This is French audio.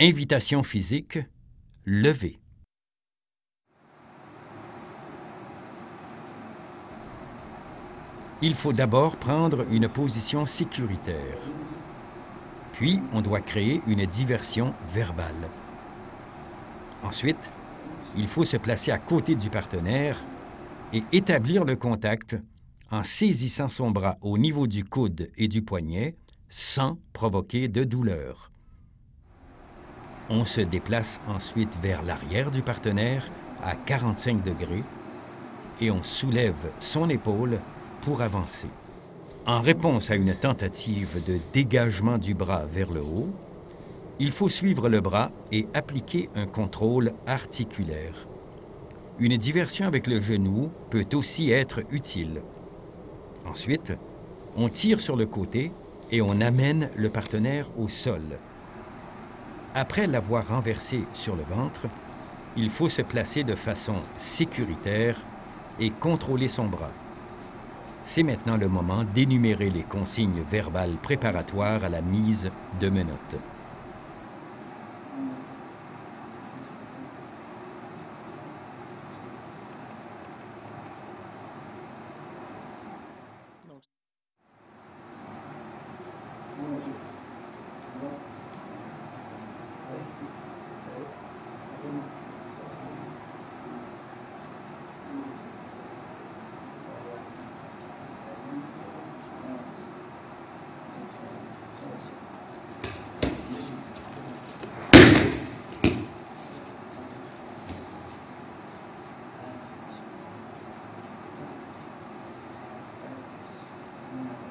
Invitation physique, lever. Il faut d'abord prendre une position sécuritaire. Puis, on doit créer une diversion verbale. Ensuite, il faut se placer à côté du partenaire et établir le contact en saisissant son bras au niveau du coude et du poignet sans provoquer de douleur. On se déplace ensuite vers l'arrière du partenaire à 45 degrés et on soulève son épaule pour avancer. En réponse à une tentative de dégagement du bras vers le haut, il faut suivre le bras et appliquer un contrôle articulaire. Une diversion avec le genou peut aussi être utile. Ensuite, on tire sur le côté et on amène le partenaire au sol. Après l'avoir renversé sur le ventre, il faut se placer de façon sécuritaire et contrôler son bras. C'est maintenant le moment d'énumérer les consignes verbales préparatoires à la mise de menottes. Mm.